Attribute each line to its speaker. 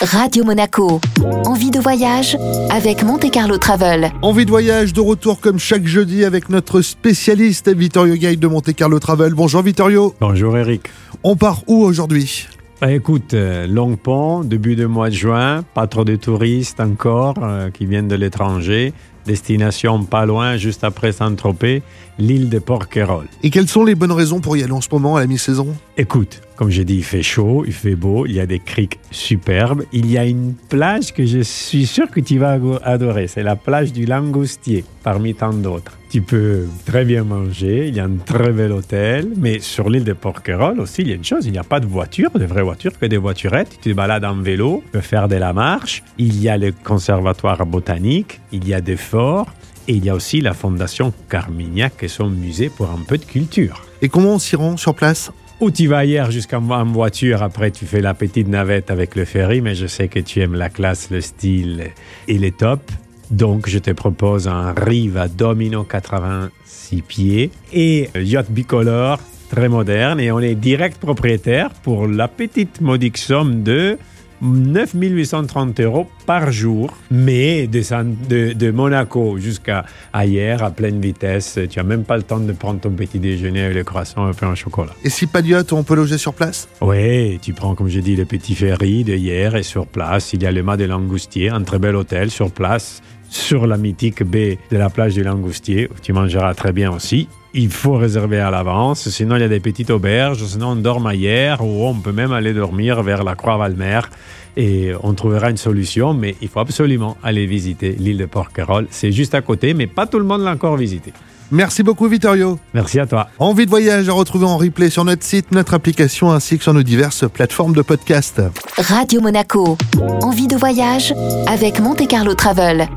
Speaker 1: Radio Monaco. Envie de voyage avec Monte Carlo Travel.
Speaker 2: Envie de voyage de retour comme chaque jeudi avec notre spécialiste Vittorio Guide de Monte Carlo Travel. Bonjour Vittorio.
Speaker 3: Bonjour Eric.
Speaker 2: On part où aujourd'hui?
Speaker 3: Bah, écoute, euh, Long Pont, début de mois de juin, pas trop de touristes encore euh, qui viennent de l'étranger. Destination pas loin, juste après Saint-Tropez, l'île de Porquerolles.
Speaker 2: Et quelles sont les bonnes raisons pour y aller en ce moment à la mi-saison?
Speaker 3: Écoute, comme j'ai dit, il fait chaud, il fait beau, il y a des criques superbes. Il y a une plage que je suis sûr que tu vas ado- adorer. C'est la plage du Langoustier, parmi tant d'autres. Tu peux très bien manger, il y a un très bel hôtel, mais sur l'île de Porquerolles aussi, il y a une chose, il n'y a pas de voitures, de vraies voitures, que des voiturettes. Tu te balades en vélo, tu peux faire de la marche. Il y a le conservatoire botanique, il y a des et il y a aussi la fondation Carmignac et son musée pour un peu de culture.
Speaker 2: Et comment on s'y rend sur place?
Speaker 3: Ou tu vas hier jusqu'en en voiture, après tu fais la petite navette avec le ferry, mais je sais que tu aimes la classe, le style et les tops. Donc je te propose un Riva Domino 86 pieds et un yacht bicolore très moderne et on est direct propriétaire pour la petite modique somme de 9830 euros par jour, mais de, de- de Monaco jusqu'à hier à pleine vitesse. Tu n'as même pas le temps de prendre ton petit déjeuner avec le croissant et un pain au chocolat.
Speaker 2: Et si pas de yacht, on peut loger sur place?
Speaker 3: Oui, tu prends, comme je dis, le petit ferry de hier et sur place, il y a le mât de Langoustier, un très bel hôtel sur place, sur la mythique baie de la plage du Langoustier, où tu mangeras très bien aussi. Il faut réserver à l'avance, sinon il y a des petites auberges, sinon on dort ailleurs, ou on peut même aller dormir vers la Croix-Valmer et on trouvera une solution, mais il faut absolument aller visiter l'île de Porquerolles. C'est juste à côté, mais pas tout le monde l'a encore visité.
Speaker 2: Merci beaucoup Vittorio.
Speaker 3: Merci à toi.
Speaker 2: Envie de voyage à retrouver en replay sur notre site, notre application ainsi que sur nos diverses plateformes de podcast.
Speaker 1: Radio Monaco. Envie de voyage avec Monte Carlo Travel.